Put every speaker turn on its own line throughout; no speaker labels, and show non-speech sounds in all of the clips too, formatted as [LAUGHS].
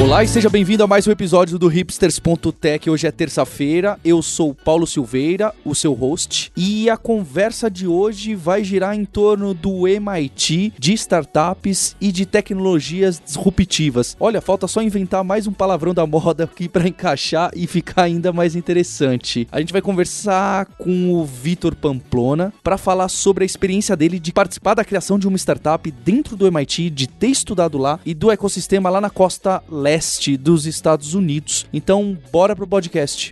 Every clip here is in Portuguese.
Olá e seja bem-vindo a mais um episódio do hipsters.tech. Hoje é terça-feira. Eu sou Paulo Silveira, o seu host, e a conversa de hoje vai girar em torno do MIT, de startups e de tecnologias disruptivas. Olha, falta só inventar mais um palavrão da moda aqui para encaixar e ficar ainda mais interessante. A gente vai conversar com o Vitor Pamplona para falar sobre a experiência dele de participar da criação de uma startup dentro do MIT, de ter estudado lá e do ecossistema lá na costa leste dos Estados Unidos. Então, bora pro podcast.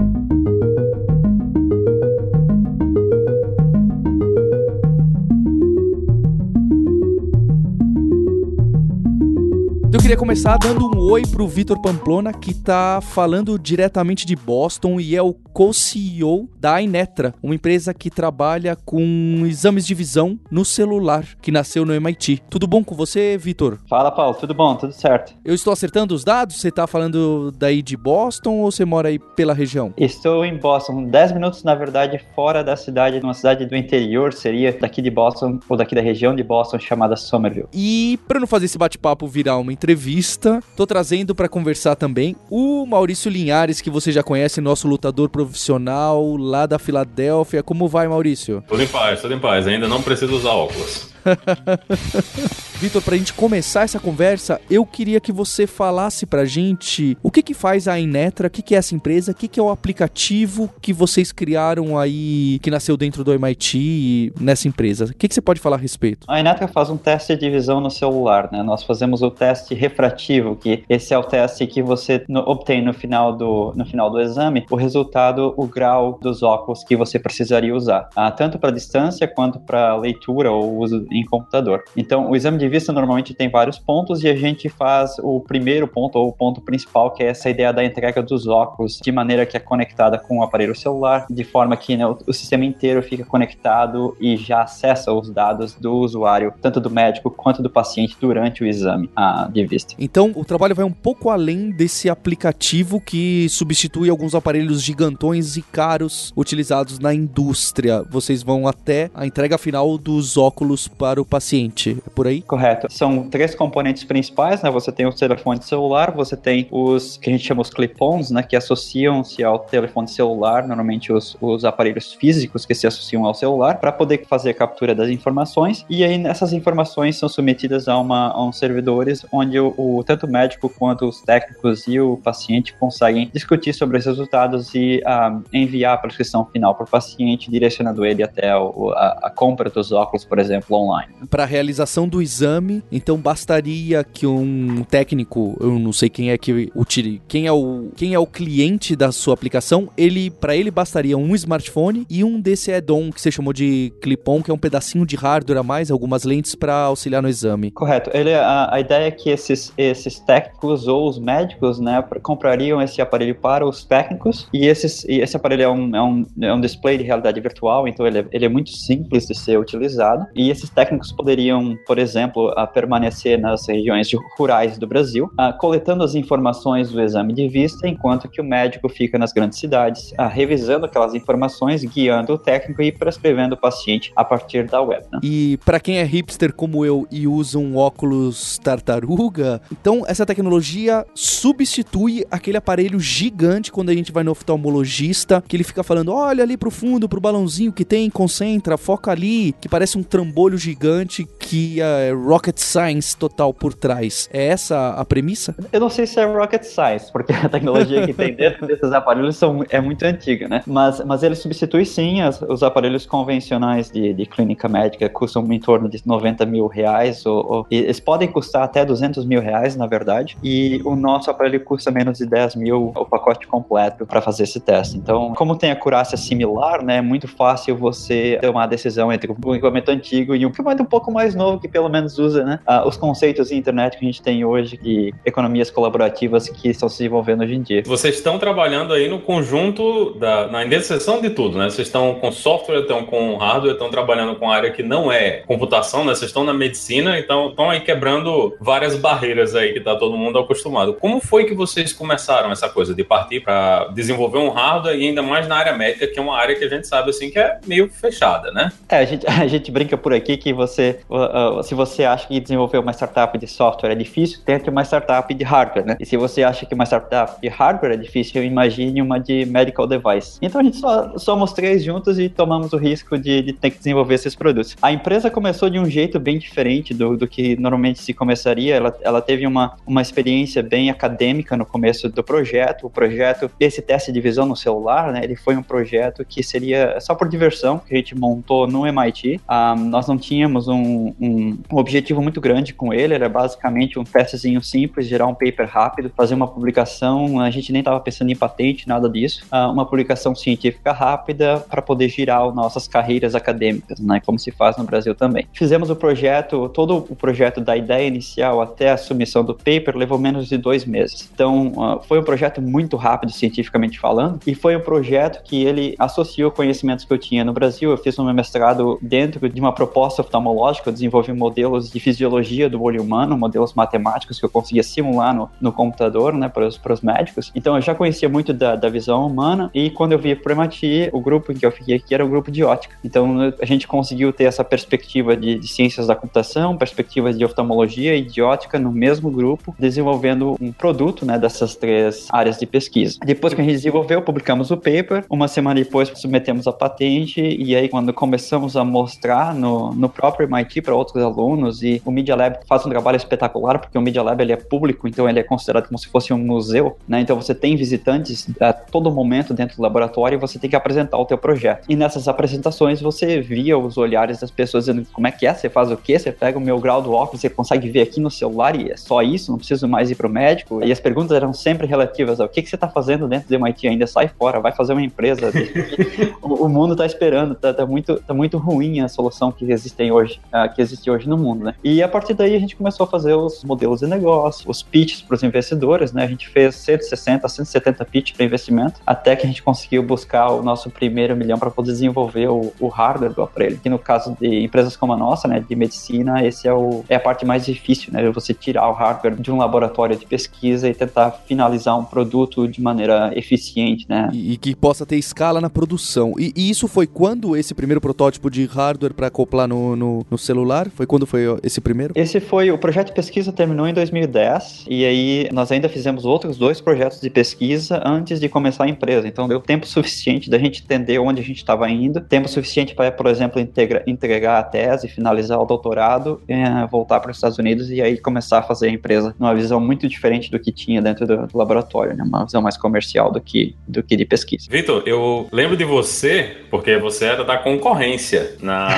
Eu queria começar dando um oi pro Vitor Pamplona, que tá falando diretamente de Boston e é o co-CEO da Inetra, uma empresa que trabalha com exames de visão no celular, que nasceu no MIT. Tudo bom com você, Vitor?
Fala, Paulo, tudo bom, tudo certo.
Eu estou acertando os dados? Você tá falando daí de Boston ou você mora aí pela região?
Estou em Boston, 10 minutos, na verdade, fora da cidade, numa cidade do interior, seria daqui de Boston, ou daqui da região de Boston, chamada Somerville.
E para não fazer esse bate-papo virar uma entrevista, tô trazendo para conversar também o Maurício Linhares, que você já conhece, nosso lutador profissional lá da Filadélfia. Como vai, Maurício?
Tudo em paz, tudo em paz. Ainda não preciso usar óculos. [LAUGHS]
Vitor, pra gente começar essa conversa, eu queria que você falasse pra gente o que que faz a Inetra, o que que é essa empresa, o que que é o aplicativo que vocês criaram aí, que nasceu dentro do MIT nessa empresa. O que que você pode falar a respeito?
A Inetra faz um teste de visão no celular, né? Nós fazemos o teste refrativo, que esse é o teste que você obtém no final, do, no final do exame, o resultado, o grau dos óculos que você precisaria usar, ah, tanto para distância quanto para leitura ou uso em computador. Então, o exame de vista normalmente tem vários pontos e a gente faz o primeiro ponto, ou o ponto principal, que é essa ideia da entrega dos óculos de maneira que é conectada com o aparelho celular, de forma que né, o, sistema inteiro fica conectado e já acessa os dados do usuário, tanto do médico quanto do paciente, durante o exame de vista.
Então, o trabalho vai um pouco além desse aplicativo que substitui alguns aparelhos gigantões e caros utilizados na indústria. Vocês vão até a entrega final dos óculos para o paciente. É por aí?
Correto. São três componentes principais, né? Você tem o telefone celular, você tem os que a gente chama os clip-ons, né? Que associam-se ao telefone celular, normalmente os, os aparelhos físicos que se associam ao celular, para poder fazer a captura das informações. E aí essas informações são submetidas a, uma, a uns servidores onde o, o tanto o médico quanto os técnicos e o paciente conseguem discutir sobre os resultados e uh, enviar a prescrição final para o paciente, direcionando ele até o, a, a compra dos óculos, por exemplo, online online.
Para a realização do exame, então bastaria que um técnico, eu não sei quem é que utilize, quem é o quem é o cliente da sua aplicação, ele para ele bastaria um smartphone e um desse add-on que você chamou de clip-on, que é um pedacinho de hardware a mais, algumas lentes para auxiliar no exame.
Correto. Ele, a, a ideia é que esses esses técnicos ou os médicos, né, comprariam esse aparelho para os técnicos e, esses, e esse aparelho é um, é, um, é um display de realidade virtual, então ele é, ele é muito simples de ser utilizado e esses técnicos poderiam, por exemplo, permanecer nas regiões rurais do Brasil, coletando as informações do exame de vista, enquanto que o médico fica nas grandes cidades, revisando aquelas informações, guiando o técnico e prescrevendo o paciente a partir da web. Né?
E para quem é hipster como eu e usa um óculos tartaruga, então essa tecnologia substitui aquele aparelho gigante quando a gente vai no oftalmologista, que ele fica falando: olha ali pro fundo, pro balãozinho que tem, concentra, foca ali, que parece um trambolho gigante gigante que é rocket science total por trás. É essa a premissa?
Eu não sei se é rocket science, porque a tecnologia que tem dentro desses aparelhos são, é muito antiga, né? Mas, mas ele substitui sim as, os aparelhos convencionais de, de clínica médica, custam em torno de 90 mil reais, ou, ou, eles podem custar até 200 mil reais, na verdade, e o nosso aparelho custa menos de 10 mil o pacote completo para fazer esse teste. Então, como tem a curácia similar, né, é muito fácil você ter uma decisão entre um equipamento antigo e um que é um pouco mais novo que pelo menos usa, né? Uh, os conceitos de internet que a gente tem hoje de economias colaborativas que estão se desenvolvendo hoje em dia.
Vocês estão trabalhando aí no conjunto da na interseção de tudo, né? Vocês estão com software, estão com hardware, estão trabalhando com área que não é computação, né? Vocês estão na medicina, então estão aí quebrando várias barreiras aí que está todo mundo acostumado. Como foi que vocês começaram essa coisa de partir para desenvolver um hardware e ainda mais na área médica, que é uma área que a gente sabe assim que é meio fechada, né?
É, a gente, [LAUGHS] a gente brinca por aqui que você, uh, se você acha que desenvolver uma startup de software é difícil, tente uma startup de hardware, né? E se você acha que uma startup de hardware é difícil, imagine uma de medical device. Então a gente só somos três juntos e tomamos o risco de, de ter que desenvolver esses produtos. A empresa começou de um jeito bem diferente do, do que normalmente se começaria. Ela, ela teve uma, uma experiência bem acadêmica no começo do projeto. O projeto, esse teste de visão no celular, né? Ele foi um projeto que seria só por diversão, que a gente montou no MIT. Um, ah, nós não tínhamos um, um, um, objetivo muito grande com ele, era basicamente um testezinho simples, gerar um paper rápido, fazer uma publicação. A gente nem estava pensando em patente, nada disso. Uh, uma publicação científica rápida para poder girar nossas carreiras acadêmicas, né? Como se faz no Brasil também. Fizemos o projeto, todo o projeto da ideia inicial até a submissão do paper levou menos de dois meses. Então, uh, foi um projeto muito rápido, cientificamente falando, e foi um projeto que ele associou conhecimentos que eu tinha no Brasil. Eu fiz um mestrado dentro de uma proposta oftalmológica, eu desenvolvi modelos de fisiologia do olho humano, modelos matemáticos que eu conseguia simular no, no computador, né, para os médicos. Então, eu já conhecia muito da, da visão humana, e quando eu vi para MIT, o grupo em que eu fiquei aqui era o grupo de ótica. Então, a gente conseguiu ter essa perspectiva de, de ciências da computação, perspectivas de oftalmologia e de ótica no mesmo grupo, desenvolvendo um produto, né, dessas três áreas de pesquisa. Depois que a gente desenvolveu, publicamos o paper, uma semana depois submetemos a patente, e aí quando começamos a mostrar no, no próprio MIT para outros alunos, e o Media Lab faz um trabalho espetacular, porque o Media Lab ele é público, então ele é considerado como se fosse um museu, né? Então você tem visitantes a todo momento dentro do laboratório e você tem que apresentar o teu projeto. E nessas apresentações você via os olhares das pessoas dizendo como é que é, você faz o quê? Você pega o meu grau do óculos, você consegue ver aqui no celular e é só isso, não preciso mais ir pro médico. E as perguntas eram sempre relativas ao que, que você está fazendo dentro do MIT ainda, sai fora, vai fazer uma empresa. [LAUGHS] o, o, mundo está esperando, tá, tá, muito, tá muito ruim a solução que existem hoje, uh, que existe hoje no mundo, né? E a partir daí a gente começou a fazer os modelos de negócio, os pitches para os investidores, né? A gente fez 160, 170 pitches para investimento, até que a gente conseguiu buscar o nosso primeiro milhão para poder desenvolver o, o, hardware do aparelho. Que no caso de empresas como a nossa, né, de medicina, esse é, o, é a parte mais difícil, né? Você tirar o hardware de um laboratório de pesquisa e tentar finalizar um produto de maneira eficiente, né?
E, e que possa ter escala na produção. E, e, isso foi quando esse primeiro protótipo de hardware para acoplar no, no, no, celular? Foi quando foi esse primeiro?
Esse foi, o projeto de pesquisa terminou em 2010 e aí nós ainda fizemos outros dois projetos de pesquisa antes de começar a empresa. Então deu tempo suficiente da gente entender onde a gente estava indo, tempo suficiente para, por exemplo, integra, entregar a tese, finalizar o doutorado, é, voltar para os Estados Unidos e aí começar a fazer a empresa numa visão muito diferente do que tinha dentro do, do laboratório, né? uma visão mais comercial do que, do que de pesquisa.
Vitor, eu lembro de você, porque você era da concorrência. Na,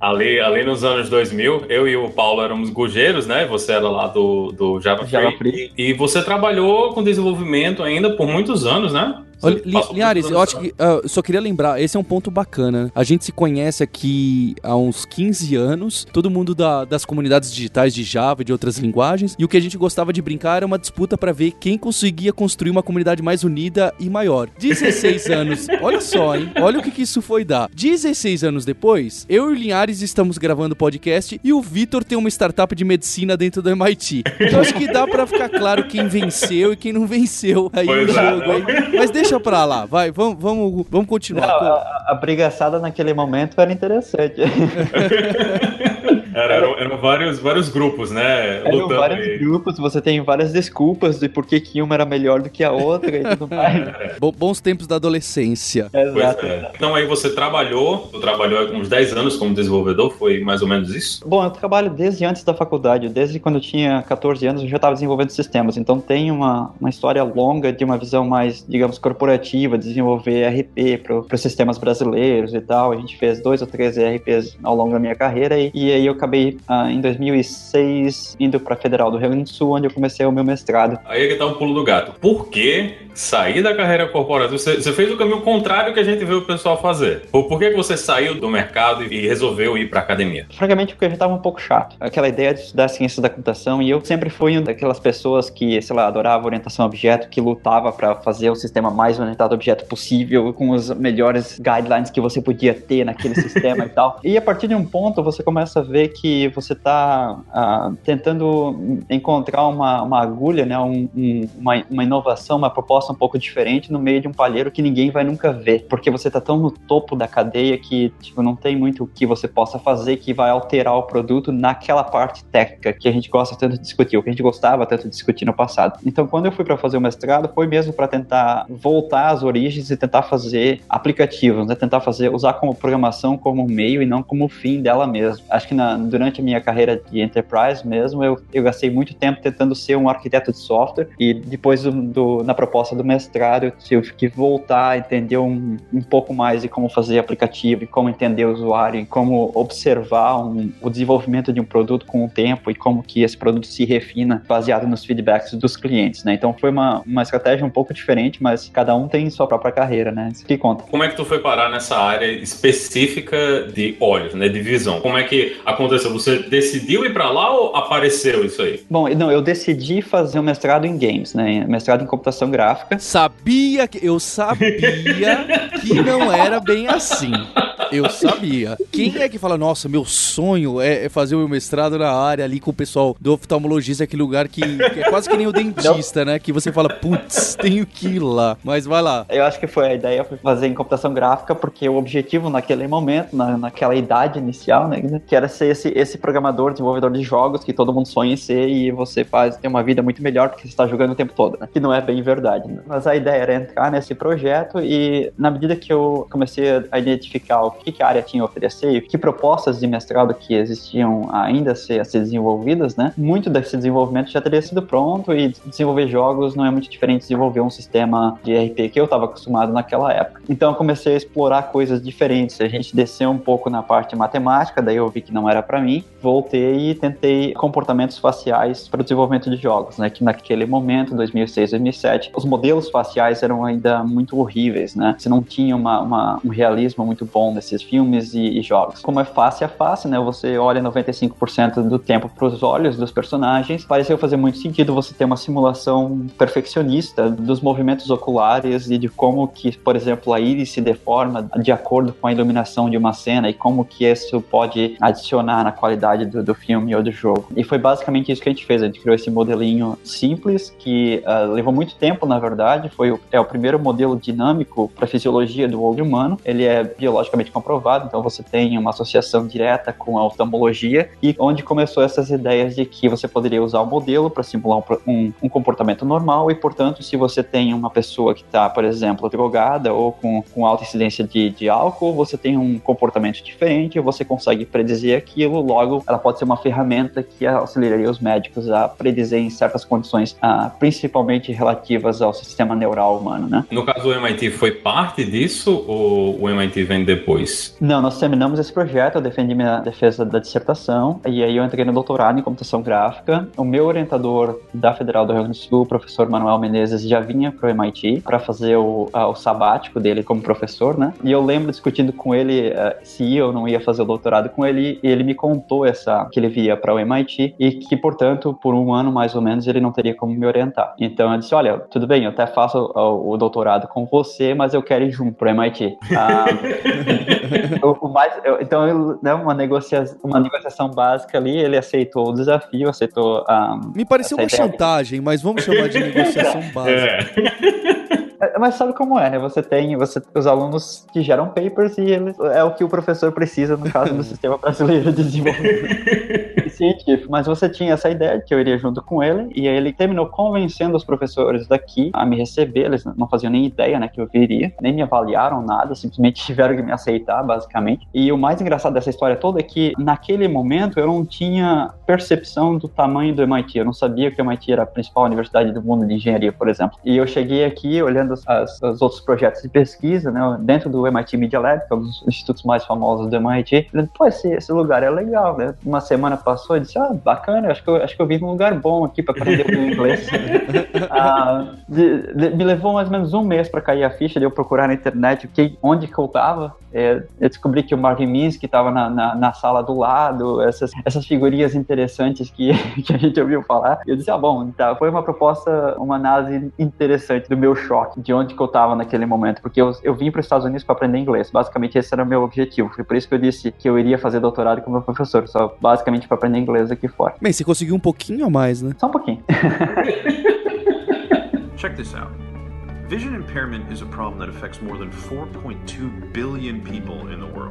ali, [LAUGHS] ali nos anos 2000, eu e o Paulo éramos gujeiros, né? Você era lá do, do Java, Java Free. Free. E você trabalhou com desenvolvimento ainda por muitos anos, né?
Olha, Linhares, eu acho que. Uh, só queria lembrar, esse é um ponto bacana. A gente se conhece aqui há uns 15 anos, todo mundo da, das comunidades digitais de Java e de outras linguagens, e o que a gente gostava de brincar era uma disputa para ver quem conseguia construir uma comunidade mais unida e maior. 16 [LAUGHS] anos, olha só, hein? Olha o que, que isso foi dar. 16 anos depois, eu e o Linhares estamos gravando podcast e o Vitor tem uma startup de medicina dentro do MIT. Então acho que dá para ficar claro quem venceu e quem não venceu aí pois no é, jogo. Aí. Mas deixa deixa pra lá, vai, vamos, vamos, vamos continuar. Não,
a, a brigaçada naquele momento era interessante. [LAUGHS]
Era, eram, eram, vários, vários grupos, né?
Eram vários aí. grupos, você tem várias desculpas de por que, uma era melhor do que a outra e [LAUGHS] tudo mais.
É. Bons tempos da adolescência.
Exato. É.
Então aí você trabalhou, você trabalhou uns 10 anos como desenvolvedor, foi mais ou menos isso?
Bom, eu trabalho desde antes da faculdade, desde quando eu tinha 14 anos eu já estava desenvolvendo sistemas, então tem uma, uma história longa de uma visão mais, digamos, corporativa, desenvolver RP para os sistemas brasileiros e tal. A gente fez dois ou três ERPs ao longo da minha carreira e, e aí eu acabei uh, em 2006 indo para a Federal do Rio Grande do Sul, onde eu comecei o meu mestrado.
Aí é que tá o pulo do gato. Por que sair da carreira corporativa? Você, você, fez o caminho contrário que a gente vê o pessoal fazer. Por, por que, que você saiu do mercado e resolveu ir para academia?
Francamente, porque eu já estava um pouco chato. Aquela ideia de estudar ciências da computação e eu sempre fui uma daquelas pessoas que, sei lá, adorava orientação a objeto, que lutava para fazer o sistema mais orientado a objeto possível, com os melhores guidelines que você podia ter naquele [LAUGHS] sistema e tal. E a partir de um ponto, você começa a ver que você está uh, tentando encontrar uma, uma agulha, né, um, um, uma, uma inovação, uma proposta um pouco diferente no meio de um palheiro que ninguém vai nunca ver, porque você está tão no topo da cadeia que tipo, não tem muito o que você possa fazer que vai alterar o produto naquela parte técnica que a gente gosta tanto de discutir, o que a gente gostava tanto de discutir no passado. Então, quando eu fui para fazer o mestrado, foi mesmo para tentar voltar às origens e tentar fazer aplicativos, né? tentar fazer usar como programação como meio e não como fim dela mesmo. Acho que na, durante a minha carreira de enterprise mesmo, eu, eu gastei muito tempo tentando ser um arquiteto de software e depois do, do, na proposta do mestrado eu tive que voltar a entender um, um pouco mais de como fazer aplicativo e como entender o usuário e como observar um, o desenvolvimento de um produto com o tempo e como que esse produto se refina baseado nos feedbacks dos clientes, né? Então foi uma, uma estratégia um pouco diferente, mas cada um tem sua própria carreira, né? Isso que conta.
Como é que tu foi parar nessa área específica de olhos, né? De visão? Como é que aconteceu? Você decidiu ir para lá ou apareceu isso aí?
Bom, não, eu decidi fazer um mestrado em games, né? Mestrado em computação gráfica.
Sabia que eu sabia que não era bem assim. Eu sabia. Quem é que fala, nossa, meu sonho é, é fazer o meu mestrado na área ali com o pessoal do oftalmologista, aquele lugar que, que é quase que nem o dentista, Não. né? Que você fala, putz, tenho que ir lá. Mas vai lá.
Eu acho que foi a ideia foi fazer em computação gráfica, porque o objetivo naquele momento, na, naquela idade inicial, né, que era ser esse, esse programador, desenvolvedor de jogos que todo mundo sonha em ser e você faz ter uma vida muito melhor porque você está jogando o tempo todo, né? Que não é bem verdade. Né? Mas a ideia era entrar nesse projeto e na medida que eu comecei a identificar o que, que a área tinha a oferecer e que propostas de mestrado que existiam ainda a ser, a ser desenvolvidas, né? Muito desse desenvolvimento já teria sido pronto e desenvolver jogos não é muito diferente de desenvolver um sistema de RP que eu estava acostumado naquela época. Então eu comecei a explorar coisas diferentes. A gente desceu um pouco na parte matemática, daí eu vi que não era para mim. Voltei e tentei comportamentos faciais para o desenvolvimento de jogos, né? Que naquele momento, 2006, 2007, os modelos faciais eram ainda muito horríveis, né? Você não tinha uma, uma um realismo muito bom nesse esses filmes e, e, jogos. Como é face a face, né? Você olha 95% do tempo para os olhos dos personagens. Pareceu fazer muito sentido você ter uma simulação perfeccionista dos movimentos oculares e de como que, por exemplo, a íris se deforma de acordo com a iluminação de uma cena e como que isso pode adicionar na qualidade do, do filme ou do jogo. E foi basicamente isso que a gente fez. A gente criou esse modelinho simples que uh, levou muito tempo, na verdade. Foi o, é o primeiro modelo dinâmico para fisiologia do olho humano. Ele é biologicamente comprovado, então você tem uma associação direta com a oftalmologia e onde começou essas ideias de que você poderia usar o modelo para simular um, um, um, comportamento normal e, portanto, se você tem uma pessoa que está, por exemplo, drogada ou com, com alta incidência de, de álcool, você tem um comportamento diferente, você consegue predizer aquilo, logo ela pode ser uma ferramenta que auxiliaria os médicos a predizer em certas condições, ah, principalmente relativas ao sistema neural humano, né?
No caso do MIT, foi parte disso ou o MIT vem depois?
Não, nós terminamos esse projeto, eu defendi minha defesa da dissertação, e aí eu entrei no doutorado em computação gráfica. O meu orientador da Federal do Rio Grande do Sul, o professor Manuel Menezes, já vinha para o MIT para fazer o, o sabático dele como professor, né? E eu lembro discutindo com ele uh, se eu não ia fazer o doutorado com ele, e ele me contou essa que ele via para o MIT e que, portanto, por um ano mais ou menos, ele não teria como me orientar. Então eu disse: Olha, tudo bem, eu até faço o, o doutorado com você, mas eu quero ir junto para o MIT. Ah, [LAUGHS] o, o mais, eu, então, né, uma, negociação, uma negociação básica ali, ele aceitou o desafio, aceitou a.
Me pareceu uma chantagem, mas vamos chamar de negociação [LAUGHS] básica.
É. Mas sabe como é, né? Você tem você, os alunos que geram papers e eles, é o que o professor precisa no caso do [LAUGHS] sistema brasileiro de desenvolvimento. [LAUGHS] mas você tinha essa ideia de que eu iria junto com ele, e aí ele terminou convencendo os professores daqui a me receber, eles não faziam nem ideia, né, que eu viria, nem me avaliaram nada, simplesmente [LAUGHS] tiveram que me aceitar, basicamente. E o mais engraçado dessa história toda é que, naquele momento, eu não tinha percepção do tamanho do MIT, eu não sabia que o MIT era a principal universidade do mundo de engenharia, por exemplo. E eu cheguei aqui olhando as, os outros projetos de pesquisa, né, dentro do MIT Media Lab, que é um dos institutos mais famosos do MIT, falando, pô, esse, esse lugar é legal, né? Uma semana passou e disse, ah, bacana, acho que eu, acho que eu vim num lugar bom aqui para aprender o inglês. [LAUGHS] ah, de, de, me levou mais ou menos um mês para cair a ficha de eu procurar na internet que, onde que eu tava. É, eu descobri que o Marvin Minsky estava na, na, na, sala do lado, essas, essas figurinhas interessantes que, [LAUGHS] que a gente ouviu falar. Eu disse, ah, bom, tá, foi uma proposta, uma análise interessante do meu choque, de onde que eu estava naquele momento, porque eu, eu vim para os Estados Unidos para aprender inglês. Basicamente, esse era o meu objetivo. Foi por isso que eu disse que eu iria fazer doutorado com meu professor, só basicamente para aprender inglês aqui fora.
Bem, você conseguiu um pouquinho a mais, né?
Só um pouquinho.
Check this out.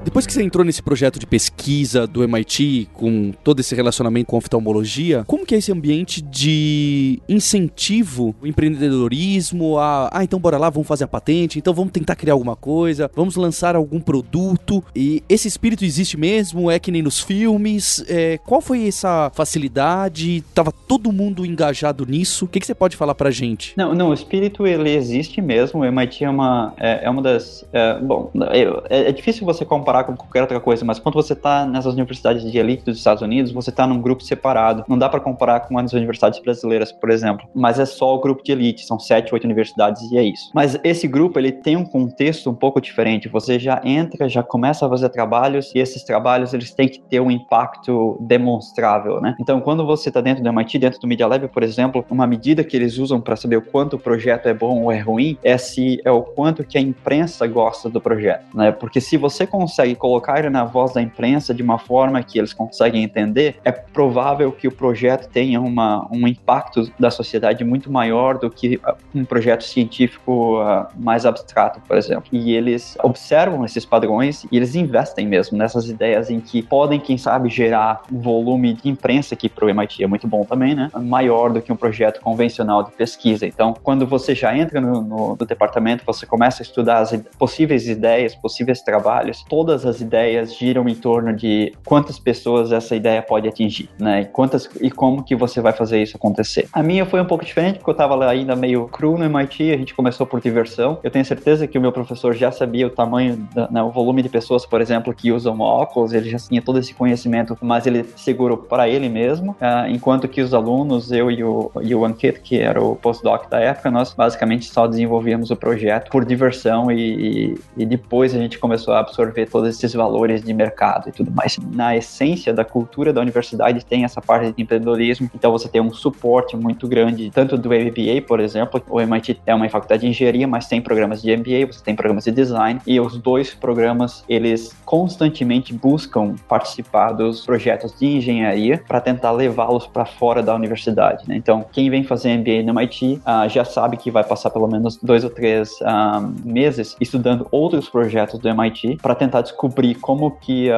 Depois que você entrou nesse projeto de pesquisa do MIT, com todo esse relacionamento com oftalmologia, como que é esse ambiente de incentivo ao empreendedorismo, a, ah, então bora lá, vamos fazer a patente, então vamos tentar criar alguma coisa, vamos lançar algum produto, e esse espírito existe mesmo, é que nem nos filmes, é, qual foi essa facilidade, tava todo mundo engajado nisso, o que, que você pode falar pra gente?
Não, não, o espírito ele existe existe mesmo. O MIT é uma, é, é uma das. É, bom, é, é, difícil você comparar com qualquer outra coisa, mas quando você está nessas universidades de elite dos Estados Unidos, você está num grupo separado. Não dá para comparar com as universidades brasileiras, por exemplo. Mas é só o grupo de elite, são sete, oito universidades e é isso. Mas esse grupo ele tem um contexto um pouco diferente. Você já entra, já começa a fazer trabalhos e esses trabalhos eles têm que ter um impacto demonstrável, né? Então, quando você está dentro do MIT, dentro do Media Lab, por exemplo, uma medida que eles usam para saber o quanto o projeto é bom ou é ruim ruim é se é o quanto que a imprensa gosta do projeto, né? Porque se você consegue colocar ele na voz da imprensa de uma forma que eles conseguem entender, é provável que o projeto tenha uma, um impacto da sociedade muito maior do que uh, um projeto científico uh, mais abstrato, por exemplo. E eles observam esses padrões e eles investem mesmo nessas ideias em que podem, quem sabe, gerar um volume de imprensa que para o MIT é muito bom também, né? Maior do que um projeto convencional de pesquisa. Então, quando você já entra no, no, no, departamento, você começa a estudar as possíveis ideias, possíveis trabalhos, todas as ideias giram em torno de quantas pessoas essa ideia pode atingir, né? E, quantas, e como que você vai fazer isso acontecer. A minha foi um pouco diferente, porque eu estava ainda meio cru no MIT, a gente começou por diversão. Eu tenho certeza que o meu professor já sabia o tamanho, da, né, o volume de pessoas, por exemplo, que usam óculos, ele já tinha todo esse conhecimento, mas ele segurou para ele mesmo, uh, enquanto que os alunos, eu e o, e o Ankit, que era o postdoc da época, nós basicamente só desenvolvíamos o projeto por diversão e, e, depois a gente começou a absorver todos esses valores de mercado e tudo mais. Na essência da cultura da universidade tem essa parte de empreendedorismo, então você tem um suporte muito grande, tanto do MBA, por exemplo, o MIT é uma faculdade de engenharia, mas tem programas de MBA, você tem programas de design, e os dois programas, eles constantemente buscam participar dos projetos de engenharia para tentar levá-los para fora da universidade. Né? Então, quem vem fazer MBA no MIT ah, já sabe que vai passar pelo menos dois ou três um, meses estudando outros projetos do MIT para tentar descobrir como que uh,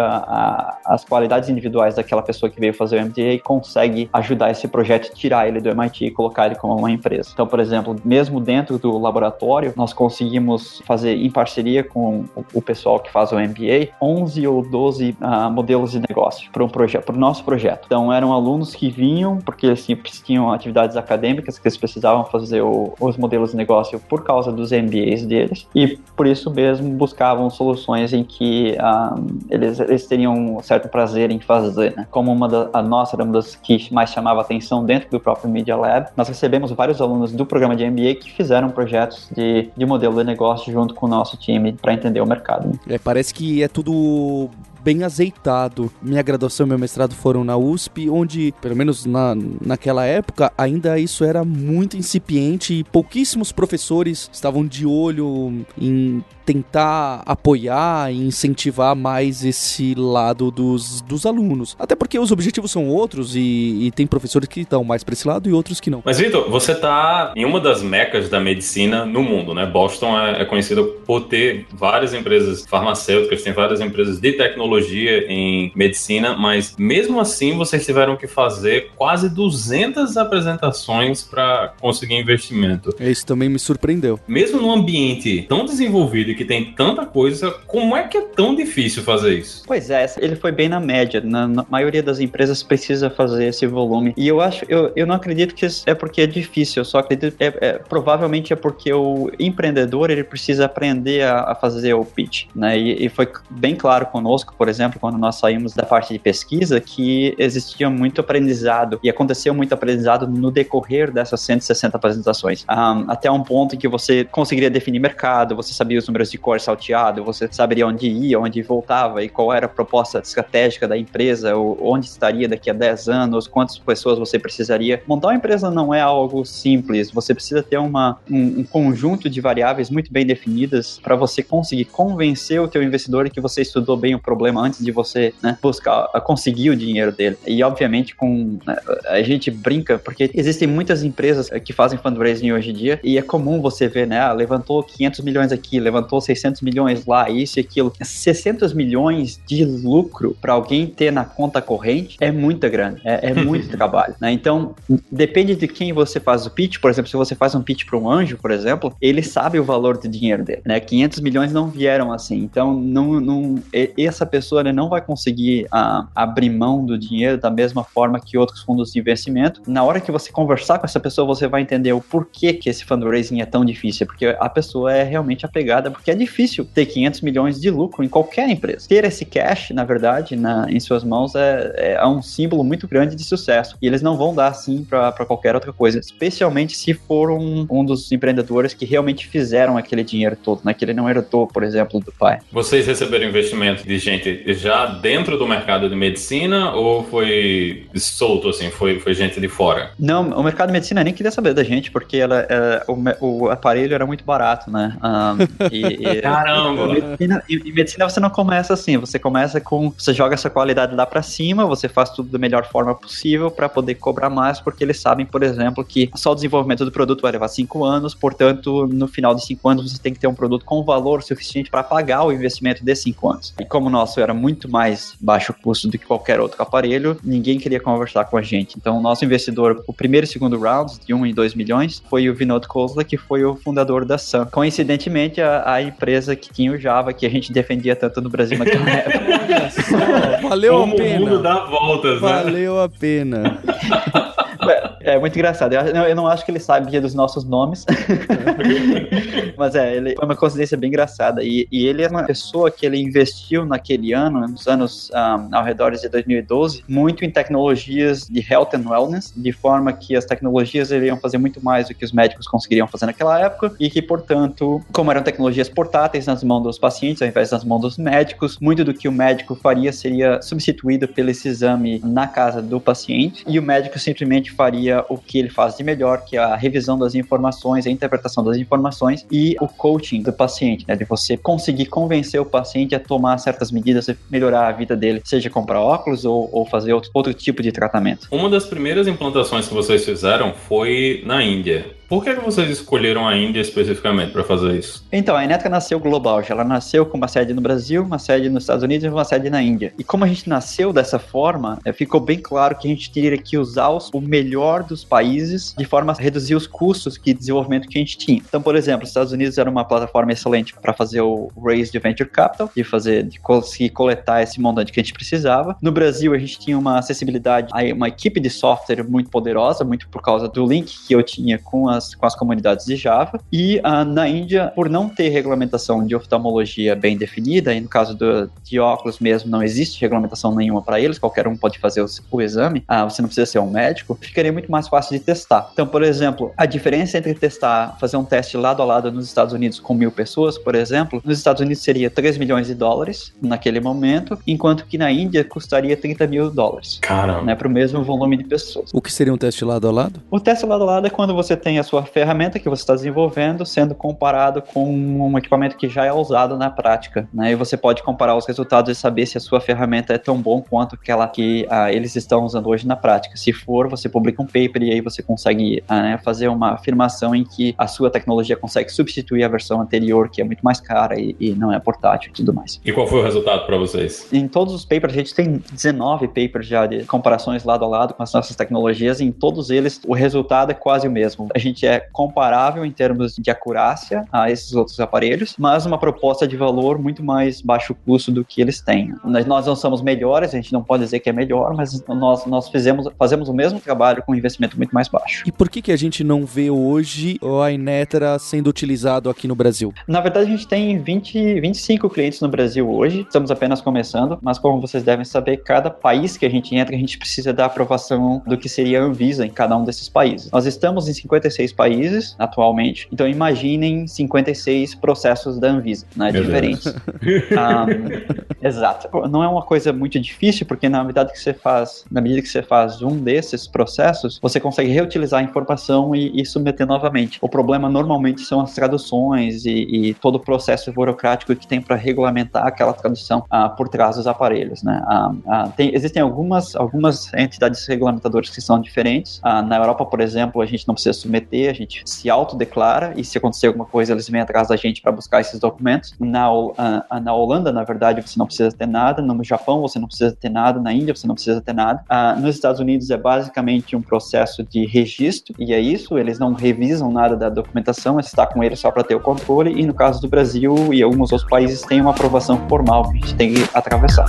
as qualidades individuais daquela pessoa que veio fazer o MBA consegue ajudar esse projeto, tirar ele do MIT e colocar ele como uma empresa. Então, por exemplo, mesmo dentro do laboratório, nós conseguimos fazer em parceria com o pessoal que faz o MBA 11 ou 12 uh, ah, modelos de negócio para um projeto, para o nosso projeto. Então, eram alunos que vinham porque eles tinham atividades acadêmicas que eles precisavam fazer o, os modelos de negócio por causa dos MBAs deles e por isso mesmo buscavam soluções em que um, eles, eles teriam um certo prazer em fazer, né? Como uma da, a nossa era uma das que mais chamava atenção dentro do próprio Media Lab, nós recebemos vários alunos do programa de MBA que fizeram projetos de, de modelo de negócio junto com o nosso time para entender o mercado. Né?
É, parece que é tudo bem azeitado. Minha graduação e meu mestrado foram na USP, onde, pelo menos na, naquela época, ainda isso era muito incipiente e pouquíssimos professores estavam de olho em tentar apoiar e incentivar mais esse lado dos, dos alunos. Até porque os objetivos são outros e, e tem professores que estão mais para esse lado e outros que não.
Mas, Vitor, você está em uma das mecas da medicina no mundo, né? Boston é, é conhecida por ter várias empresas farmacêuticas, tem várias empresas de tecnologia tecnologia, em medicina, mas mesmo assim vocês tiveram que fazer quase 200 apresentações para conseguir investimento.
Isso também me surpreendeu.
Mesmo num ambiente tão desenvolvido que tem tanta coisa, como é que é tão difícil fazer isso?
Pois é, ele foi bem na média. Na, na maioria das empresas precisa fazer esse volume. E eu acho, eu, eu não acredito que é porque é difícil, eu só acredito é, é provavelmente é porque o empreendedor ele precisa aprender a, a fazer o pitch, né? E, e, foi bem claro conosco, por exemplo, quando nós saímos da parte de pesquisa, que existia muito aprendizado e aconteceu muito aprendizado no decorrer dessas 160 apresentações. Um, até um ponto em que você conseguiria definir mercado, você sabia os números de core salteado, você saberia onde ia, onde voltava? E qual era a proposta estratégica da empresa, onde estaria daqui a 10 anos, quantas pessoas você precisaria. Montar uma empresa não é algo simples, você precisa ter uma, um, um conjunto de variáveis muito bem definidas para você conseguir convencer o teu investidor que você estudou bem o problema antes de você né, buscar conseguir o dinheiro dele. E obviamente com né, a gente brinca porque existem muitas empresas que fazem fundraising hoje em dia e é comum você ver, né, ah, levantou 500 milhões aqui, levantou 600 milhões lá, isso e aquilo. 600 milhões de lucro para alguém ter na conta corrente é muita grana, é, é [LAUGHS] muito trabalho, né? Então, depende de quem você faz o pitch, por exemplo, se você faz um pitch para um anjo, por exemplo, ele sabe o valor do dinheiro dele, né? 500 milhões não vieram assim, então não, não essa pessoa né, não vai conseguir ah, abrir mão do dinheiro da mesma forma que outros fundos de investimento. Na hora que você conversar com essa pessoa, você vai entender o porquê que esse fundraising é tão difícil, porque a pessoa é realmente apegada, porque é difícil ter 500 milhões de lucro em qualquer empresa. Ter esse cash, na verdade, na, em suas mãos é, é um símbolo muito grande de sucesso. E eles não vão dar assim para qualquer outra coisa, especialmente se for um, um dos empreendedores que realmente fizeram aquele dinheiro todo, né? Que ele não herdou, por exemplo, do pai.
Vocês receberam investimento de gente já dentro do mercado de medicina ou foi solto, assim, foi, foi gente de fora?
Não, o mercado de medicina nem queria saber da gente, porque ela, é, o, o aparelho era muito barato, né? Um, [LAUGHS]
e, [LAUGHS] e, Caramba!
Medicina, em medicina você não começa assim, você começa com, você joga essa qualidade lá para cima, você faz tudo da melhor forma possível para poder cobrar mais, porque eles sabem, por exemplo, que só o desenvolvimento do produto vai levar cinco anos, portanto, no final de cinco anos você tem que ter um produto com valor suficiente para pagar o investimento de cinco anos. E como o nosso era muito mais baixo custo do que qualquer outro aparelho, ninguém queria conversar com a gente. Então, o nosso investidor, o primeiro e segundo rounds, de 1 um e 2 milhões, foi o Vinod Khosla, que foi o fundador da Sun. Coincidentemente, a, a, empresa que tinha o Java, que a gente defendia tanto no Brasil naquela [LAUGHS] época.
Valeu Como a pena.
o mundo dá voltas,
né? Valeu a pena. [LAUGHS]
É, muito engraçado. Eu, eu, não acho que ele sabia dos nossos nomes. [LAUGHS] Mas é, ele foi uma coincidência bem engraçada. E, e, ele é uma pessoa que ele investiu naquele ano, nos anos um, ao redor de 2012, muito em tecnologias de health and wellness, de forma que as tecnologias iriam fazer muito mais do que os médicos conseguiriam fazer naquela época, e que, portanto, como eram tecnologias portáteis nas mãos dos pacientes, ao invés das mãos dos médicos, muito do que o médico faria seria substituído pelo esse exame na casa do paciente, e o médico simplesmente faria o que ele faz de melhor, que é a revisão das informações, a interpretação das informações e o coaching do paciente, né? De você conseguir convencer o paciente a tomar certas medidas e melhorar a vida dele, seja comprar óculos ou, ou fazer outro, outro tipo de tratamento.
Uma das primeiras implantações que vocês fizeram foi na Índia. Por que vocês escolheram a Índia especificamente para fazer isso?
Então, a Enetra nasceu global. Ela nasceu com uma sede no Brasil, uma sede nos Estados Unidos e uma sede na Índia. E como a gente nasceu dessa forma, é, ficou bem claro que a gente teria que usar o melhor dos países de forma a reduzir os custos de desenvolvimento que a gente tinha. Então, por exemplo, os Estados Unidos era uma plataforma excelente para fazer o raise de venture capital, de fazer, de conseguir coletar esse montante que a gente precisava. No Brasil, a gente tinha uma acessibilidade, uma equipe de software muito poderosa, muito por causa do link que eu tinha com as com as comunidades de Java. E uh, na Índia, por não ter regulamentação de oftalmologia bem definida, e no caso do, de óculos mesmo, não existe regulamentação nenhuma para eles, qualquer um pode fazer o, o exame, uh, você não precisa ser um médico, ficaria muito mais fácil de testar. Então, por exemplo, a diferença entre testar, fazer um teste lado a lado nos Estados Unidos com mil pessoas, por exemplo, nos Estados Unidos seria 3 milhões de dólares naquele momento, enquanto que na Índia custaria 30 mil dólares.
Caramba.
Né, para o mesmo volume de pessoas.
O que seria um teste lado a lado?
O teste lado a lado é quando você tem a sua ferramenta que você está desenvolvendo sendo comparado com um equipamento que já é usado na prática. Né? E você pode comparar os resultados e saber se a sua ferramenta é tão bom quanto aquela que ah, eles estão usando hoje na prática. Se for, você publica um paper paper e aí você consegue uh, fazer uma afirmação em que a sua tecnologia consegue substituir a versão anterior, que é muito mais cara e, e não é portátil e tudo mais.
E qual foi o resultado para vocês?
Em todos os papers, a gente tem 19 papers já de comparações lado a lado com as nossas tecnologias, e em todos eles o resultado é quase o mesmo. A gente é comparável em termos de acurácia a esses outros aparelhos, mas uma proposta de valor muito mais baixo custo do que eles têm. Nós não somos melhores, a gente não pode dizer que é melhor, mas nós, nós fizemos, fazemos o mesmo trabalho com um investimento muito mais baixo.
E por que, que a gente não vê hoje o iNetra sendo utilizado aqui no Brasil?
Na verdade, a gente tem 20, 25 clientes no Brasil hoje, estamos apenas começando, mas como vocês devem saber, cada país que a gente entra, a gente precisa da aprovação do que seria a Anvisa em cada um desses países. Nós estamos em 56 países atualmente, então imaginem 56 processos da Anvisa, né, diferentes. um, [LAUGHS] exato. Não é uma coisa muito difícil, porque na medida que você faz, na medida que você faz um desses processos, você consegue reutilizar a informação e, e submeter novamente. O problema normalmente são as traduções e, e todo o processo burocrático que tem para regulamentar aquela tradução uh, por trás dos aparelhos, né? Uh, uh, tem, existem algumas, algumas entidades regulamentadoras que são diferentes. na Europa, por exemplo, a gente não precisa submeter, a gente se autodeclara e se acontecer alguma coisa, eles vêm atrás da gente para buscar esses documentos. Na, na Holanda, na verdade, você não precisa ter nada. No Japão, você não precisa ter nada. Na Índia, você não precisa ter nada. nos Estados Unidos, é basicamente um processo de registro e é isso. Eles não revisam nada da documentação, está com ele só para ter o controle. E no caso do Brasil e alguns outros países, tem uma aprovação formal que a gente tem que atravessar.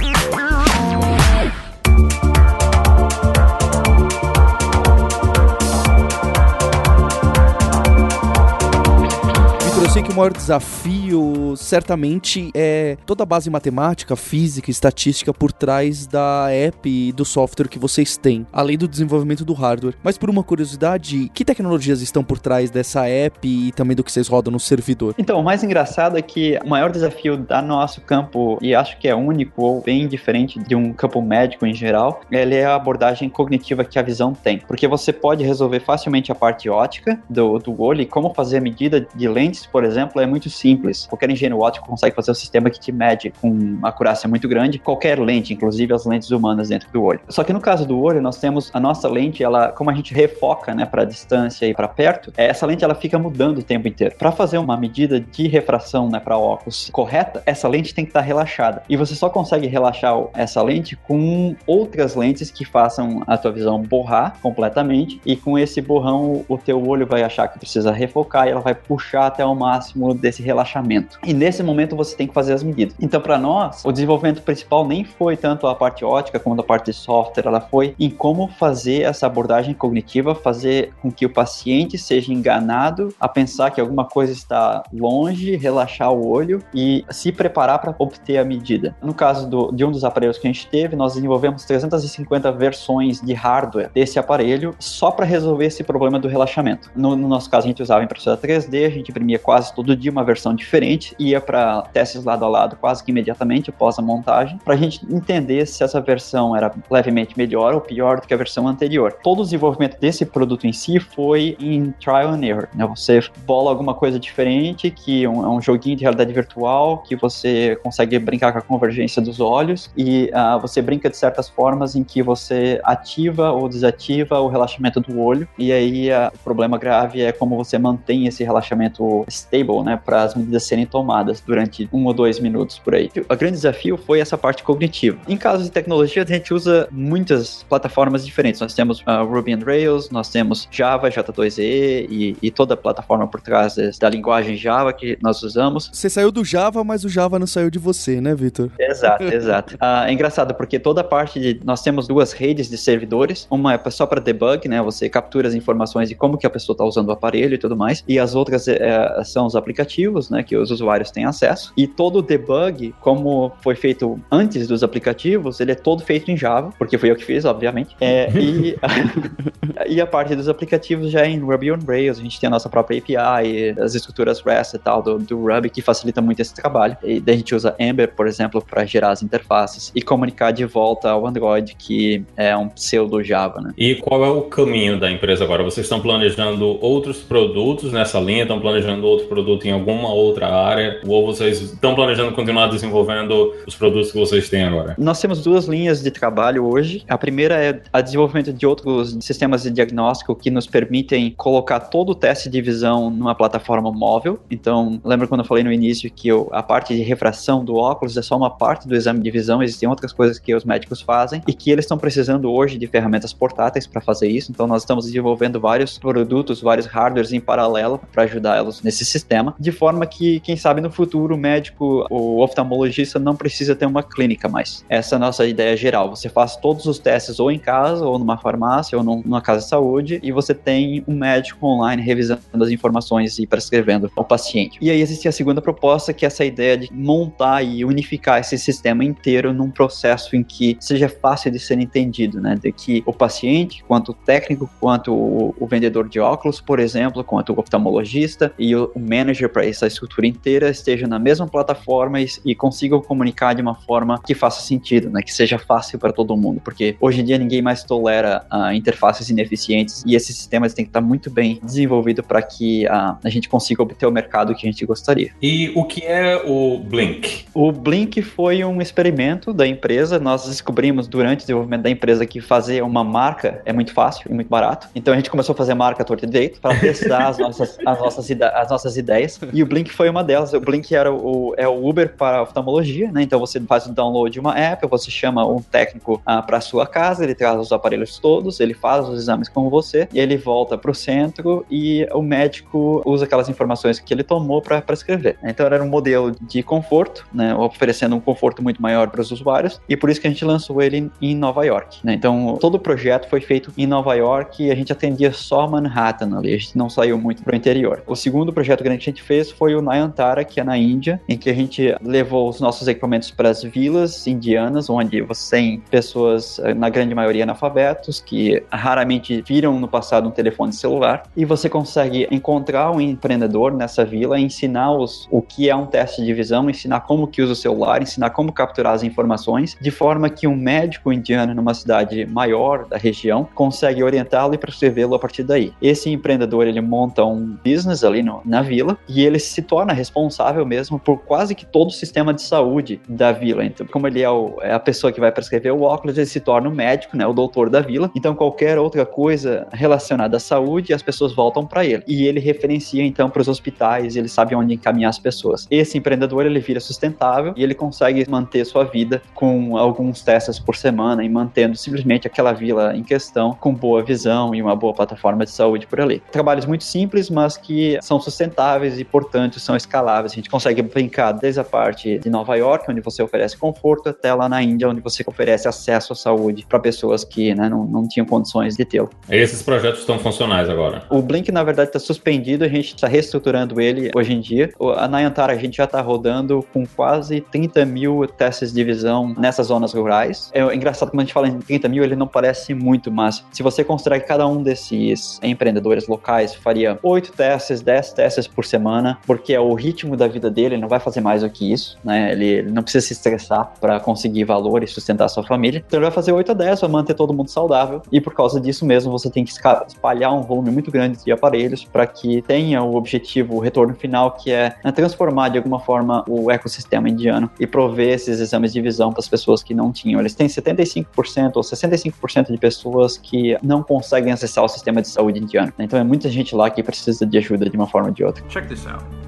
O maior desafio certamente é toda a base matemática, física, estatística por trás da app e do software que vocês têm, além do desenvolvimento do hardware. Mas por uma curiosidade, que tecnologias estão por trás dessa app e também do que vocês rodam no servidor?
Então, o mais engraçado é que o maior desafio da nosso campo, e acho que é único ou bem diferente de um campo médico em geral, ele é a abordagem cognitiva que a visão tem. Porque você pode resolver facilmente a parte ótica do, do olho e como fazer a medida de lentes, por por exemplo, é muito simples. Qualquer engenheiro óptico consegue fazer um sistema que te mede com uma acurácia muito grande, qualquer lente, inclusive as lentes humanas dentro do olho. Só que no caso do olho, nós temos a nossa lente, ela, como a gente refoca, né, para distância e para perto, essa lente ela fica mudando o tempo inteiro. Para fazer uma medida de refração, né, para óculos correta, essa lente tem que estar tá relaxada. E você só consegue relaxar essa lente com outras lentes que façam a tua visão borrar completamente e com esse borrão o teu olho vai achar que precisa refocar e ela vai puxar até o máximo desse relaxamento. E nesse momento você tem que fazer as medidas. Então, para nós, o desenvolvimento principal nem foi tanto a parte ótica como a parte de software, ela foi em como fazer essa abordagem cognitiva, fazer com que o paciente seja enganado a pensar que alguma coisa está longe, relaxar o olho e se preparar para obter a medida. No caso do, de um dos aparelhos que a gente teve, nós desenvolvemos 350 versões de hardware desse aparelho só para resolver esse problema do relaxamento. No, no nosso caso, a gente usava impressora 3D, a gente imprimia quase quase todo dia uma versão diferente, ia para testes lado a lado quase que imediatamente após a montagem, para a gente entender se essa versão era levemente melhor ou pior do que a versão anterior. Todo o desenvolvimento desse produto em si foi em trial and error. Né? Você bola alguma coisa diferente, que é um, um joguinho de realidade virtual, que você consegue brincar com a convergência dos olhos e uh, você brinca de certas formas em que você ativa ou desativa o relaxamento do olho. E aí uh, o problema grave é como você mantém esse relaxamento stable, né, para as medidas serem tomadas durante um ou dois minutos por aí. O grande desafio foi essa parte cognitiva. Em casos de tecnologia, a gente usa muitas plataformas diferentes. Nós temos uh, Ruby on Rails, nós temos Java, J2EE e, e, toda a plataforma por trás da linguagem Java que nós usamos.
Você saiu do Java, mas o Java não saiu de você, né, Vitor?
Exato, [LAUGHS] exato. Uh, é engraçado porque toda a parte de nós temos duas redes de servidores, uma é só para debug, né? Você captura as informações de como que a pessoa está usando o aparelho e tudo mais, e as outras é, são os aplicativos, né, que os usuários têm acesso. E todo o debug, como foi feito antes dos aplicativos, ele é todo feito em Java, porque foi eu que fiz, obviamente. É, e, [LAUGHS] [LAUGHS] e a parte dos aplicativos já é em Ruby on Rails. A gente tem a nossa própria API, as estruturas REST e tal do, do Ruby, que facilita muito esse trabalho. E daí a gente usa Ember, por exemplo, para gerar as interfaces e comunicar de volta ao Android, que é um pseudo Java, né?
E qual é o caminho da empresa agora? Vocês estão planejando outros produtos nessa linha? Estão planejando outros produtos produto em alguma outra área? Ou vocês estão planejando continuar desenvolvendo os produtos que vocês têm agora?
Nós temos duas linhas de trabalho hoje. A primeira é a desenvolvimento de outros sistemas de diagnóstico que nos permitem colocar todo o teste de visão numa plataforma móvel. Então, lembra quando eu falei no início que eu, a parte de refração do óculos é só uma parte do exame de visão, existem outras coisas que os médicos fazem e que eles estão precisando hoje de ferramentas portáteis para fazer isso. Então, nós estamos desenvolvendo vários produtos, vários hardwares em paralelo para ajudá-los nesse sistema, de forma que, quem sabe, no futuro o médico, o oftalmologista não precisa ter uma clínica mais. Essa é a nossa ideia geral. Você faz todos os testes ou em casa, ou numa farmácia, ou numa casa de saúde, e você tem um médico online revisando as informações e prescrevendo ao paciente. E aí existe a segunda proposta, que é essa ideia de montar e unificar esse sistema inteiro num processo em que seja fácil de ser entendido, né? De que o paciente, quanto o técnico, quanto o, o vendedor de óculos, por exemplo, quanto o oftalmologista e o, o manager para essa estrutura inteira estejam na mesma plataforma e, e consigam comunicar de uma forma que faça sentido, né? Que seja fácil para todo mundo, porque hoje em dia ninguém mais tolera uh, interfaces ineficientes e esses sistemas têm que estar muito bem desenvolvidos para que uh, a gente consiga obter o mercado que a gente gostaria.
E o que é o Blink?
O Blink foi um experimento da empresa. Nós descobrimos durante o desenvolvimento da empresa que fazer uma marca é muito fácil e muito barato. Então a gente começou a fazer marca torta e direito para testar as [LAUGHS] nossas, as, nossas as nossas ideias. E o Blink foi uma delas. O Blink era o, é o Uber para oftalmologia, né? Então você faz o download de uma app, você chama um técnico uh, para sua casa, ele traz os aparelhos todos, ele faz os exames com você e ele volta para o centro e o médico usa aquelas informações que ele tomou para prescrever. Então era um modelo de conforto, né? Oferecendo um conforto muito maior para os usuários e por isso que a gente lançou ele em Nova York. Né? Então todo o projeto foi feito em Nova York e a gente atendia só Manhattan ali, a gente não saiu muito para o interior. O segundo projeto grande gente fez foi o Nayantara, que é na Índia, em que a gente levou os nossos equipamentos para as vilas indianas, onde você tem pessoas, eh, na grande maioria, analfabetos, que raramente viram no passado um telefone celular, e você consegue encontrar um empreendedor nessa vila, ensinar-os o que é um teste de visão, ensinar como que usa o celular, ensinar como capturar as informações, de forma que um médico indiano numa cidade maior da região consegue orientá-lo e prescrevê-lo a partir daí. Esse empreendedor, ele monta um business ali no, na vila, e ele se torna responsável mesmo por quase que todo o sistema de saúde da vila. Então, como ele é, o, é a pessoa que vai prescrever o óculos, ele se torna o médico, né, o doutor da vila. Então, qualquer outra coisa relacionada à saúde, as pessoas voltam para ele. E ele referencia então para os hospitais, ele sabe onde encaminhar as pessoas. Esse empreendedor, ele vira sustentável e ele consegue manter sua vida com alguns testes por semana e mantendo simplesmente aquela vila em questão com boa visão e uma boa plataforma de saúde por ali. Trabalhos muito simples, mas que são sustentáveis e, portanto, são escaláveis. A gente consegue brincar desde a parte de Nova York, onde você oferece conforto, até lá na Índia, onde você oferece acesso à saúde para pessoas que né, não, não tinham condições de tê-lo.
Esses projetos estão funcionais agora?
O Blink, na verdade, está suspendido, a gente está reestruturando ele hoje em dia. A Nayantara, a gente já está rodando com quase 30 mil testes de visão nessas zonas rurais. É engraçado quando a gente fala em 30 mil, ele não parece muito, mas se você considerar que cada um desses empreendedores locais faria 8 testes, 10 testes por semana, porque é o ritmo da vida dele, ele não vai fazer mais do que isso, né? Ele, ele não precisa se estressar para conseguir valor e sustentar sua família. Então ele vai fazer 8 a 10 para manter todo mundo saudável e por causa disso mesmo você tem que espalhar um volume muito grande de aparelhos para que tenha o objetivo, o retorno final, que é né, transformar de alguma forma o ecossistema indiano e prover esses exames de visão para as pessoas que não tinham. Eles têm 75% ou 65% de pessoas que não conseguem acessar o sistema de saúde indiano. Então é muita gente lá que precisa de ajuda de uma forma ou de outra.
Check this out.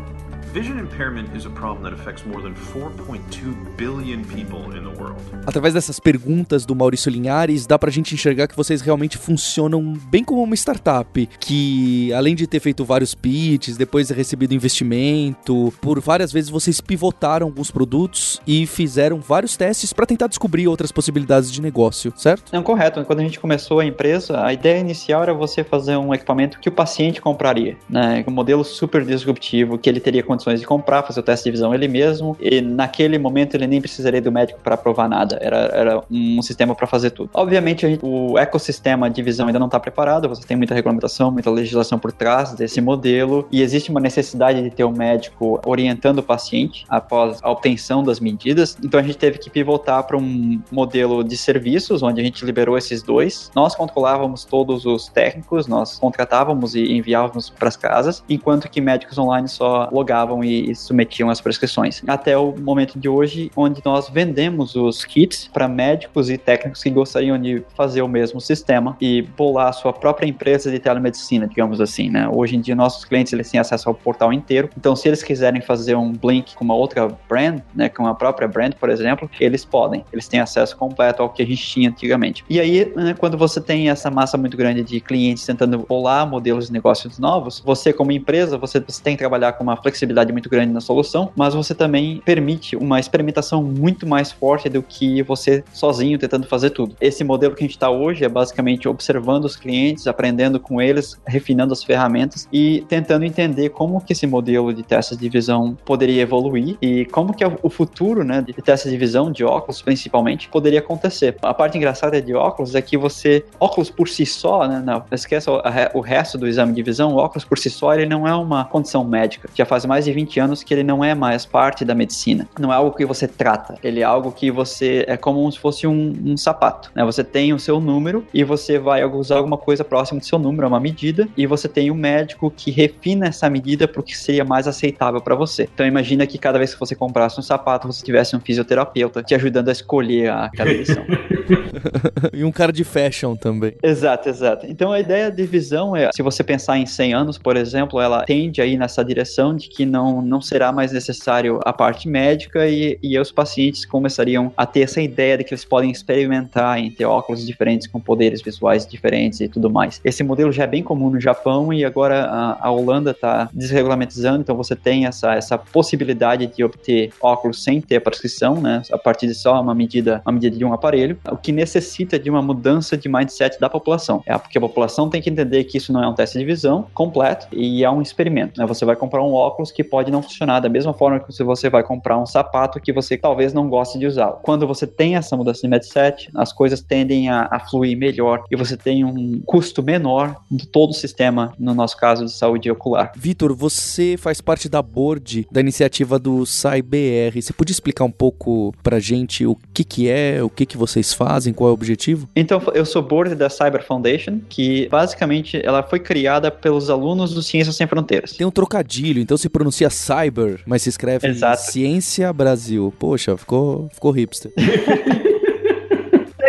Através dessas perguntas do Maurício Linhares, dá pra gente enxergar que vocês realmente funcionam bem como uma startup, que além de ter feito vários pitches, depois de recebido investimento, por várias vezes vocês pivotaram alguns produtos e fizeram vários testes para tentar descobrir outras possibilidades de negócio, certo?
Não, correto. Quando a gente começou a empresa, a ideia inicial era você fazer um equipamento que o paciente compraria, né? Um modelo super disruptivo, que ele teria condições condições de comprar, fazer o teste de visão ele mesmo, e naquele momento ele nem precisaria do médico para provar nada, era, era um sistema para fazer tudo. Obviamente, gente, o ecossistema de visão ainda não está preparado, você tem muita regulamentação, muita legislação por trás desse modelo, e existe uma necessidade de ter um médico orientando o paciente após a obtenção das medidas, então a gente teve que pivotar para um modelo de serviços, onde a gente liberou esses dois. Nós controlávamos todos os técnicos, nós contratávamos e enviávamos para as casas, enquanto que médicos online só logavam e submetiam as prescrições. Até o momento de hoje, onde nós vendemos os kits para médicos e técnicos que gostariam de fazer o mesmo sistema e bolar a sua própria empresa de telemedicina, digamos assim, né? Hoje em dia nossos clientes eles têm acesso ao portal inteiro. Então, se eles quiserem fazer um blink com uma outra brand, né, com uma própria brand, por exemplo, eles podem. Eles têm acesso completo ao que a gente tinha antigamente. E aí, né, quando você tem essa massa muito grande de clientes tentando bolar modelos de negócios novos, você como empresa, você, você tem que trabalhar com uma flexibilidade muito grande na solução, mas você também permite uma experimentação muito mais forte do que você sozinho tentando fazer tudo. Esse modelo que a gente está hoje é basicamente observando os clientes, aprendendo com eles, refinando as ferramentas e tentando entender como que esse modelo de testes de visão poderia evoluir e como que o futuro, né, de testes de visão, de óculos principalmente, poderia acontecer. A parte engraçada de óculos é que você, óculos por si só, né, não, esqueça o, o resto do exame de visão, o óculos por si só, ele não é uma condição médica. Já faz mais de 20 anos que ele não é mais parte da medicina. Não é algo que você trata, ele é algo que você, é como se fosse um, um sapato, né, você tem o seu número e você vai usar alguma coisa próxima do seu número, é uma medida, e você tem um médico que refina essa medida para o que seria mais aceitável para você. Então imagina que cada vez que você comprasse um sapato, você tivesse um fisioterapeuta te ajudando a escolher a cada edição. [LAUGHS] [LAUGHS]
e um cara de fashion também.
Exato, exato. Então a ideia de visão é, se você pensar em 100 anos, por exemplo, ela tende aí nessa direção de que não, não será mais necessário a parte médica e, e os pacientes começariam a ter essa ideia de que eles podem experimentar em ter óculos diferentes com poderes visuais diferentes e tudo mais. Esse modelo já é bem comum no Japão e agora a, a Holanda está desregulamentizando, então você tem essa, essa possibilidade de obter óculos sem ter prescrição, né, a partir de só uma medida, uma medida de um aparelho o que necessita de uma mudança de mindset da população. É porque a população tem que entender que isso não é um teste de visão completo e é um experimento. Né? Você vai comprar um óculos que pode não funcionar da mesma forma que você vai comprar um sapato que você talvez não goste de usar. Quando você tem essa mudança de mindset, as coisas tendem a, a fluir melhor e você tem um custo menor de todo o sistema, no nosso caso de saúde ocular.
Vitor, você faz parte da board da iniciativa do SciBR. Você podia explicar um pouco pra gente o que que é, o que que vocês fazem? Fazem? Qual é o objetivo?
Então, eu sou board da Cyber Foundation, que basicamente ela foi criada pelos alunos do Ciências Sem Fronteiras.
Tem um trocadilho, então se pronuncia Cyber, mas se escreve. Ciência Brasil. Poxa, ficou, ficou hipster. [LAUGHS]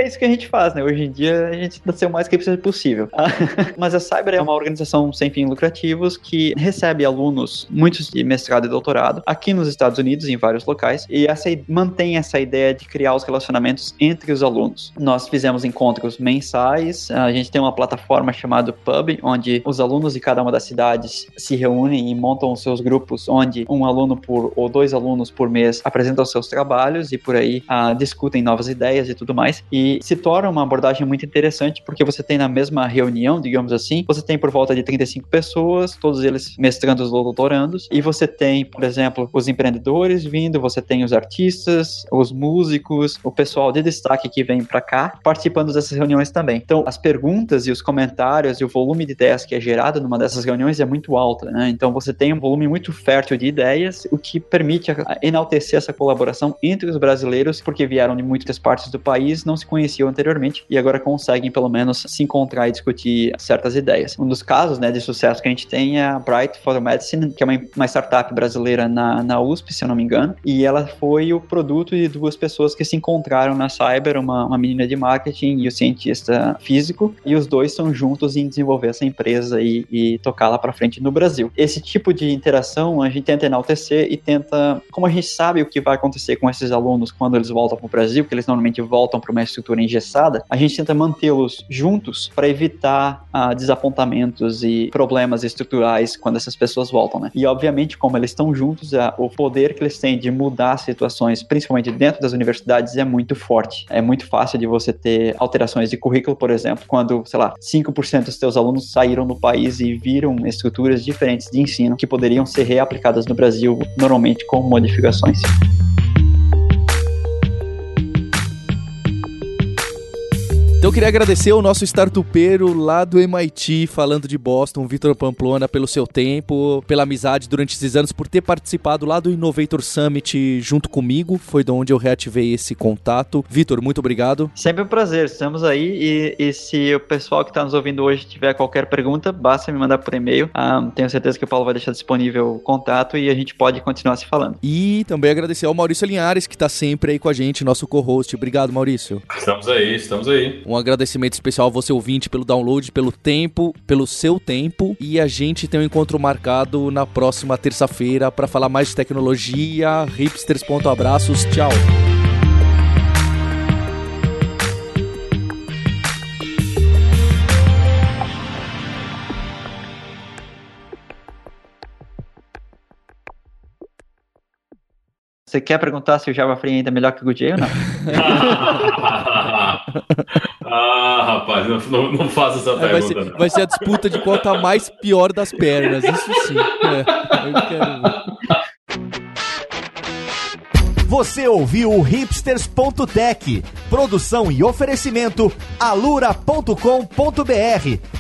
isso que a gente faz, né? Hoje em dia a gente tenta ser o mais que possível. [LAUGHS] Mas a Cyber é uma organização sem fins lucrativos que recebe alunos, muitos de mestrado e doutorado, aqui nos Estados Unidos, em vários locais, e essa, mantém essa ideia de criar os relacionamentos entre os alunos. Nós fizemos encontros mensais, a gente tem uma plataforma chamada Pub, onde os alunos de cada uma das cidades se reúnem e montam os seus grupos, onde um aluno por ou dois alunos por mês apresentam seus trabalhos e por aí uh, discutem novas ideias e tudo mais. E se torna uma abordagem muito interessante porque você tem na mesma reunião, digamos assim, você tem por volta de 35 pessoas, todos eles mestrandos ou doutorandos, e você tem, por exemplo, os empreendedores vindo, você tem os artistas, os músicos, o pessoal de destaque que vem para cá participando dessas reuniões também. Então, as perguntas e os comentários e o volume de ideias que é gerado numa dessas reuniões é muito alto, né? Então, você tem um volume muito fértil de ideias, o que permite enaltecer essa colaboração entre os brasileiros, porque vieram de muitas partes do país, não se conheciam conheciam anteriormente e agora conseguem pelo menos se encontrar e discutir certas ideias. Um dos casos né, de sucesso que a gente tem é a Bright for Medicine, que é uma, uma startup brasileira na, na USP, se eu não me engano, e ela foi o produto de duas pessoas que se encontraram na Cyber, uma, uma menina de marketing e o cientista físico, e os dois são juntos em desenvolver essa empresa e, e tocá-la para frente no Brasil. Esse tipo de interação a gente tenta enaltecer e tenta, como a gente sabe o que vai acontecer com esses alunos quando eles voltam para o Brasil, que eles normalmente voltam para uma estrutura engessada, a gente tenta mantê-los juntos para evitar ah, desapontamentos e problemas estruturais quando essas pessoas voltam, né? E obviamente, como eles estão juntos, ah, o poder que eles têm de mudar situações, principalmente dentro das universidades, é muito forte. É muito fácil de você ter alterações de currículo, por exemplo, quando, sei lá, 5% dos seus alunos saíram do país e viram estruturas diferentes de ensino que poderiam ser reaplicadas no Brasil, normalmente com modificações.
Então eu queria agradecer ao nosso startupeiro lá do MIT, falando de Boston, Vitor Pamplona, pelo seu tempo, pela amizade durante esses anos, por ter participado lá do Innovator Summit junto comigo. Foi de onde eu reativei esse contato. Vitor, muito obrigado.
Sempre um prazer, estamos aí. E, e se o pessoal que está nos ouvindo hoje tiver qualquer pergunta, basta me mandar por e-mail. Um, ah, tenho certeza que o Paulo vai deixar disponível o contato e a gente pode continuar se falando.
E também agradecer ao Maurício Linhares, que está sempre aí com a gente, nosso co-host. Obrigado, Maurício.
Estamos aí, estamos aí.
Um agradecimento especial a você ouvinte pelo download, pelo tempo, pelo seu tempo. E a gente tem um encontro marcado na próxima terça-feira para falar mais de tecnologia. Hipsters.abraços. Tchau.
Você quer perguntar se o Java Free ainda é melhor que o Goodyear ou não? [LAUGHS]
ah, rapaz, não, não, faça essa pergunta.
Vai ser,
não.
vai ser, a disputa de qual tá mais pior das pernas, isso sim. É, eu quero ver.
Você ouviu o hipsters.tech, produção e oferecimento alura.com.br,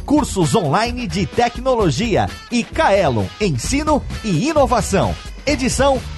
cursos online de tecnologia e Kaelon, ensino e inovação. Edição